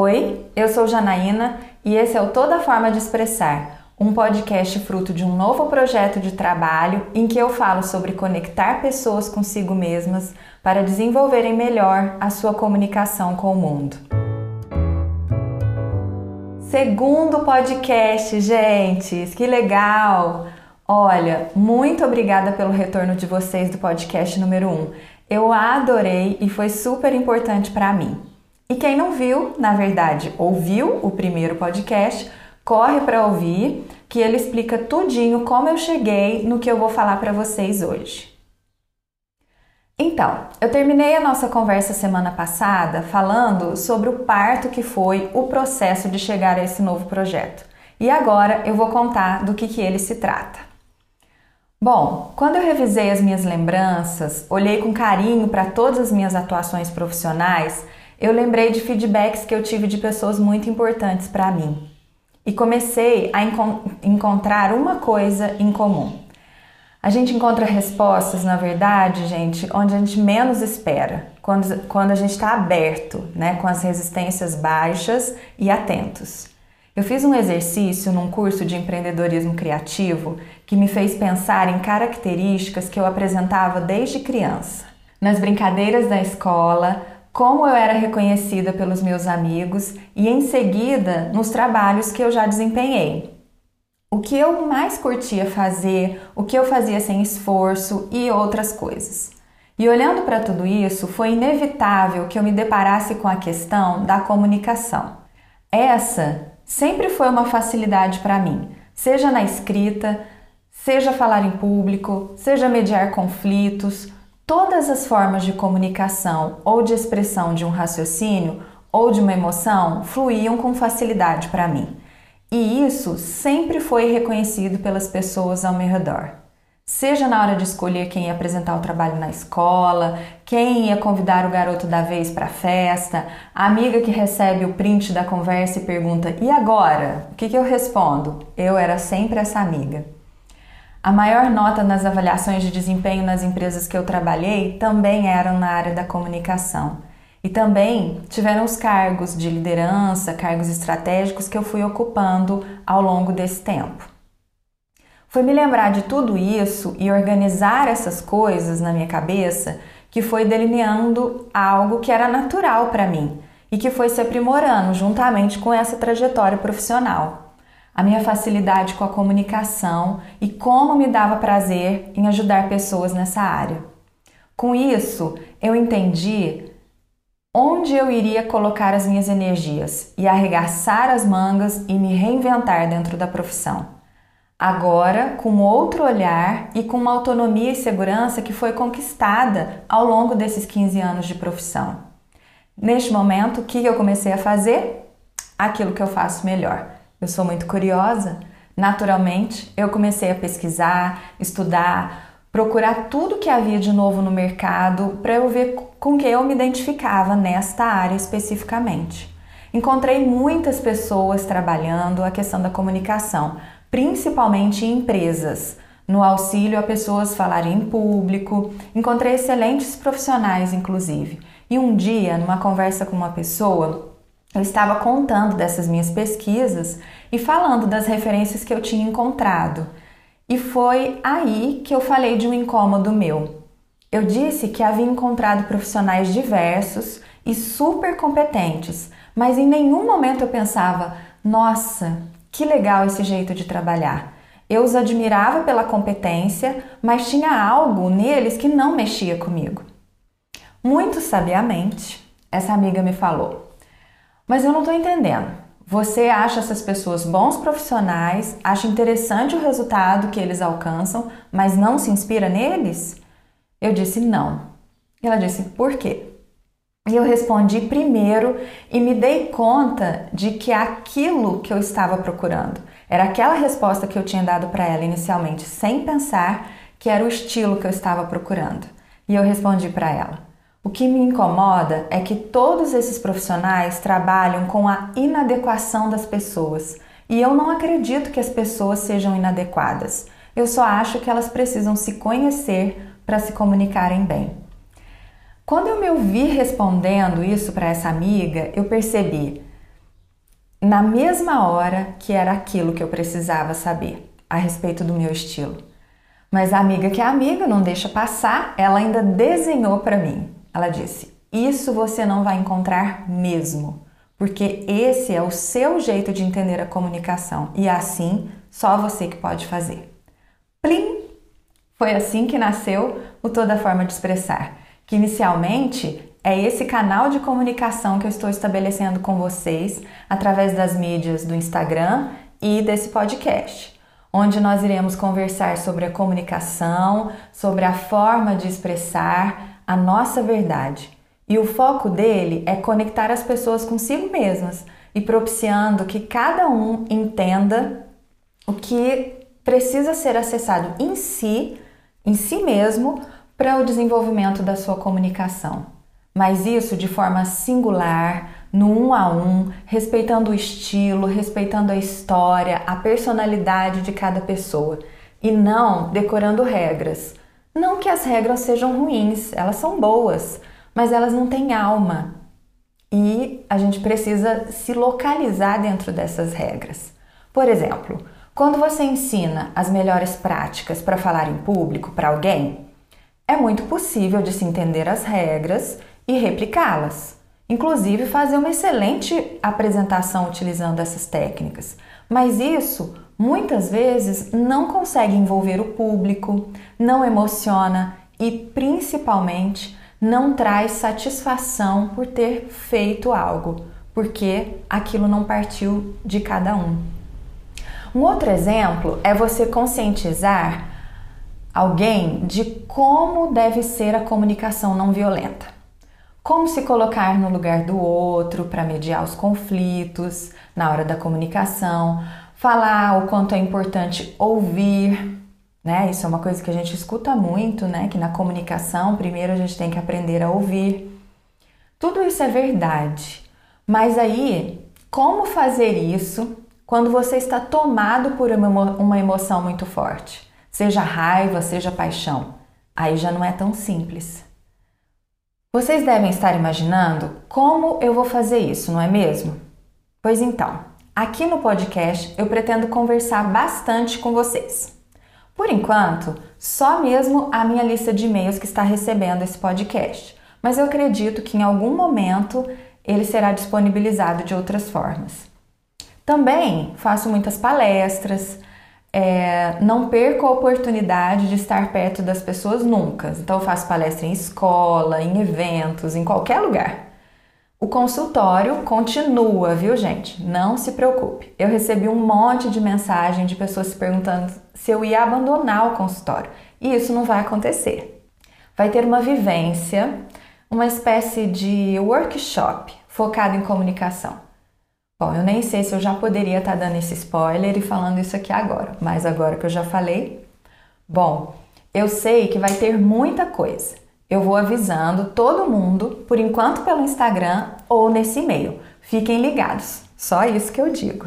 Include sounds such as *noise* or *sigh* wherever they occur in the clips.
Oi, eu sou Janaína e esse é o Toda Forma de Expressar, um podcast fruto de um novo projeto de trabalho em que eu falo sobre conectar pessoas consigo mesmas para desenvolverem melhor a sua comunicação com o mundo. Segundo podcast, gente, que legal! Olha, muito obrigada pelo retorno de vocês do podcast número 1. Eu adorei e foi super importante para mim. E quem não viu, na verdade, ouviu o primeiro podcast, corre para ouvir, que ele explica tudinho como eu cheguei no que eu vou falar para vocês hoje. Então, eu terminei a nossa conversa semana passada falando sobre o parto que foi o processo de chegar a esse novo projeto. E agora eu vou contar do que, que ele se trata. Bom, quando eu revisei as minhas lembranças, olhei com carinho para todas as minhas atuações profissionais, eu lembrei de feedbacks que eu tive de pessoas muito importantes para mim e comecei a enco encontrar uma coisa em comum. A gente encontra respostas, na verdade, gente, onde a gente menos espera, quando, quando a gente está aberto, né, com as resistências baixas e atentos. Eu fiz um exercício num curso de empreendedorismo criativo que me fez pensar em características que eu apresentava desde criança. Nas brincadeiras da escola, como eu era reconhecida pelos meus amigos e em seguida nos trabalhos que eu já desempenhei. O que eu mais curtia fazer, o que eu fazia sem esforço e outras coisas. E olhando para tudo isso, foi inevitável que eu me deparasse com a questão da comunicação. Essa sempre foi uma facilidade para mim, seja na escrita, seja falar em público, seja mediar conflitos, Todas as formas de comunicação ou de expressão de um raciocínio ou de uma emoção fluíam com facilidade para mim. E isso sempre foi reconhecido pelas pessoas ao meu redor. Seja na hora de escolher quem ia apresentar o trabalho na escola, quem ia convidar o garoto da vez para a festa, a amiga que recebe o print da conversa e pergunta: e agora? O que, que eu respondo? Eu era sempre essa amiga. A maior nota nas avaliações de desempenho nas empresas que eu trabalhei também eram na área da comunicação. E também tiveram os cargos de liderança, cargos estratégicos que eu fui ocupando ao longo desse tempo. Foi me lembrar de tudo isso e organizar essas coisas na minha cabeça que foi delineando algo que era natural para mim e que foi se aprimorando juntamente com essa trajetória profissional a minha facilidade com a comunicação e como me dava prazer em ajudar pessoas nessa área. Com isso, eu entendi onde eu iria colocar as minhas energias e arregaçar as mangas e me reinventar dentro da profissão. Agora, com outro olhar e com uma autonomia e segurança que foi conquistada ao longo desses 15 anos de profissão. Neste momento, o que eu comecei a fazer? Aquilo que eu faço melhor eu sou muito curiosa. Naturalmente, eu comecei a pesquisar, estudar, procurar tudo que havia de novo no mercado para eu ver com que eu me identificava nesta área especificamente. Encontrei muitas pessoas trabalhando a questão da comunicação, principalmente em empresas, no auxílio a pessoas falarem em público. Encontrei excelentes profissionais, inclusive. E um dia, numa conversa com uma pessoa, eu estava contando dessas minhas pesquisas e falando das referências que eu tinha encontrado. E foi aí que eu falei de um incômodo meu. Eu disse que havia encontrado profissionais diversos e super competentes, mas em nenhum momento eu pensava: nossa, que legal esse jeito de trabalhar. Eu os admirava pela competência, mas tinha algo neles que não mexia comigo. Muito sabiamente, essa amiga me falou: mas eu não estou entendendo. Você acha essas pessoas bons profissionais, acha interessante o resultado que eles alcançam, mas não se inspira neles? Eu disse não. Ela disse por quê? E eu respondi primeiro e me dei conta de que aquilo que eu estava procurando era aquela resposta que eu tinha dado para ela inicialmente, sem pensar que era o estilo que eu estava procurando. E eu respondi para ela: o que me incomoda é que todos esses profissionais trabalham com a inadequação das pessoas. E eu não acredito que as pessoas sejam inadequadas. Eu só acho que elas precisam se conhecer para se comunicarem bem. Quando eu me ouvi respondendo isso para essa amiga, eu percebi: na mesma hora que era aquilo que eu precisava saber a respeito do meu estilo. Mas a amiga que é amiga não deixa passar, ela ainda desenhou para mim. Ela disse: Isso você não vai encontrar mesmo, porque esse é o seu jeito de entender a comunicação e assim só você que pode fazer. Plim! Foi assim que nasceu o Toda Forma de Expressar, que inicialmente é esse canal de comunicação que eu estou estabelecendo com vocês através das mídias do Instagram e desse podcast, onde nós iremos conversar sobre a comunicação, sobre a forma de expressar a nossa verdade. E o foco dele é conectar as pessoas consigo mesmas e propiciando que cada um entenda o que precisa ser acessado em si, em si mesmo, para o desenvolvimento da sua comunicação mas isso de forma singular, no um a um, respeitando o estilo, respeitando a história, a personalidade de cada pessoa e não decorando regras. Não que as regras sejam ruins, elas são boas, mas elas não têm alma e a gente precisa se localizar dentro dessas regras. Por exemplo, quando você ensina as melhores práticas para falar em público para alguém, é muito possível de se entender as regras e replicá-las. Inclusive, fazer uma excelente apresentação utilizando essas técnicas. Mas isso muitas vezes não consegue envolver o público, não emociona e principalmente não traz satisfação por ter feito algo, porque aquilo não partiu de cada um. Um outro exemplo é você conscientizar alguém de como deve ser a comunicação não violenta como se colocar no lugar do outro para mediar os conflitos na hora da comunicação, falar o quanto é importante ouvir, né? Isso é uma coisa que a gente escuta muito, né? Que na comunicação, primeiro a gente tem que aprender a ouvir. Tudo isso é verdade. Mas aí, como fazer isso quando você está tomado por uma emoção muito forte? Seja raiva, seja paixão. Aí já não é tão simples. Vocês devem estar imaginando como eu vou fazer isso, não é mesmo? Pois então, aqui no podcast eu pretendo conversar bastante com vocês. Por enquanto, só mesmo a minha lista de e-mails que está recebendo esse podcast, mas eu acredito que em algum momento ele será disponibilizado de outras formas. Também faço muitas palestras, é, não perco a oportunidade de estar perto das pessoas nunca. Então, faço palestra em escola, em eventos, em qualquer lugar. O consultório continua, viu, gente? Não se preocupe. Eu recebi um monte de mensagem de pessoas se perguntando se eu ia abandonar o consultório. E isso não vai acontecer. Vai ter uma vivência, uma espécie de workshop focado em comunicação. Bom, eu nem sei se eu já poderia estar tá dando esse spoiler e falando isso aqui agora, mas agora que eu já falei, bom, eu sei que vai ter muita coisa. Eu vou avisando todo mundo, por enquanto pelo Instagram ou nesse e-mail. Fiquem ligados, só isso que eu digo.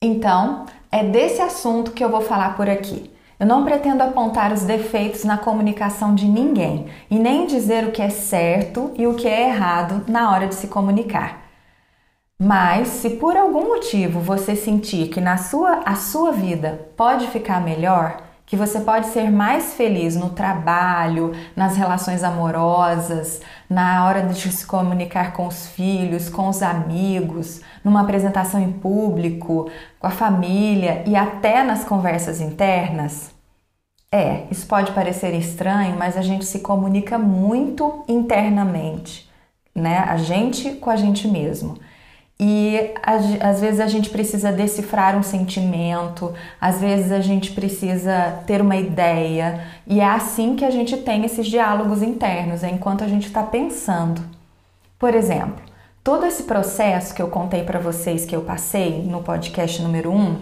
Então, é desse assunto que eu vou falar por aqui. Eu não pretendo apontar os defeitos na comunicação de ninguém e nem dizer o que é certo e o que é errado na hora de se comunicar. Mas se por algum motivo você sentir que na sua a sua vida pode ficar melhor, que você pode ser mais feliz no trabalho, nas relações amorosas, na hora de se comunicar com os filhos, com os amigos, numa apresentação em público, com a família e até nas conversas internas. É, isso pode parecer estranho, mas a gente se comunica muito internamente, né? A gente com a gente mesmo. E às vezes a gente precisa decifrar um sentimento, às vezes a gente precisa ter uma ideia, e é assim que a gente tem esses diálogos internos, é enquanto a gente está pensando. Por exemplo, todo esse processo que eu contei para vocês que eu passei no podcast número 1 um,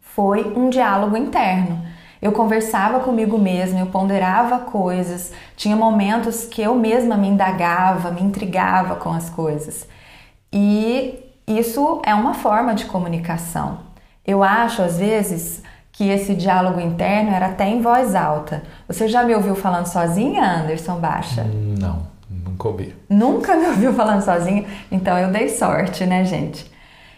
foi um diálogo interno. Eu conversava comigo mesma, eu ponderava coisas, tinha momentos que eu mesma me indagava, me intrigava com as coisas. E isso é uma forma de comunicação. Eu acho, às vezes, que esse diálogo interno era até em voz alta. Você já me ouviu falando sozinha, Anderson Baixa? Não, nunca ouvi. Nunca me ouviu falando sozinha? Então eu dei sorte, né, gente?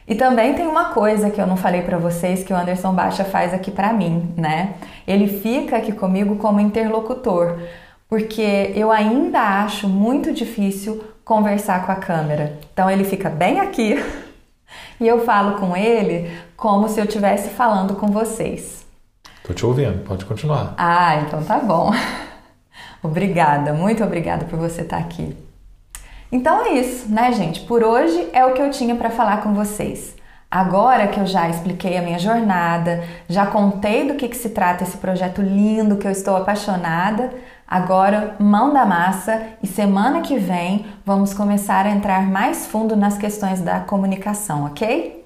E também tem uma coisa que eu não falei para vocês que o Anderson Baixa faz aqui para mim, né? Ele fica aqui comigo como interlocutor, porque eu ainda acho muito difícil conversar com a câmera. Então ele fica bem aqui *laughs* e eu falo com ele como se eu estivesse falando com vocês. Tô te ouvindo, pode continuar. Ah, então tá bom. *laughs* obrigada, muito obrigada por você estar aqui. Então é isso, né, gente? Por hoje é o que eu tinha para falar com vocês. Agora que eu já expliquei a minha jornada, já contei do que, que se trata esse projeto lindo que eu estou apaixonada, agora mão da massa e semana que vem vamos começar a entrar mais fundo nas questões da comunicação, ok?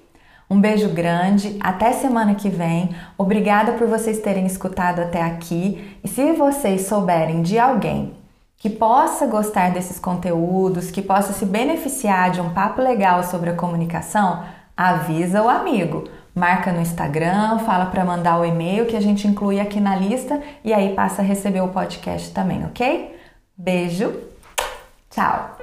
Um beijo grande, até semana que vem. Obrigada por vocês terem escutado até aqui. E se vocês souberem de alguém que possa gostar desses conteúdos, que possa se beneficiar de um papo legal sobre a comunicação, avisa o amigo. Marca no Instagram, fala para mandar o e-mail que a gente inclui aqui na lista e aí passa a receber o podcast também, ok? Beijo, tchau!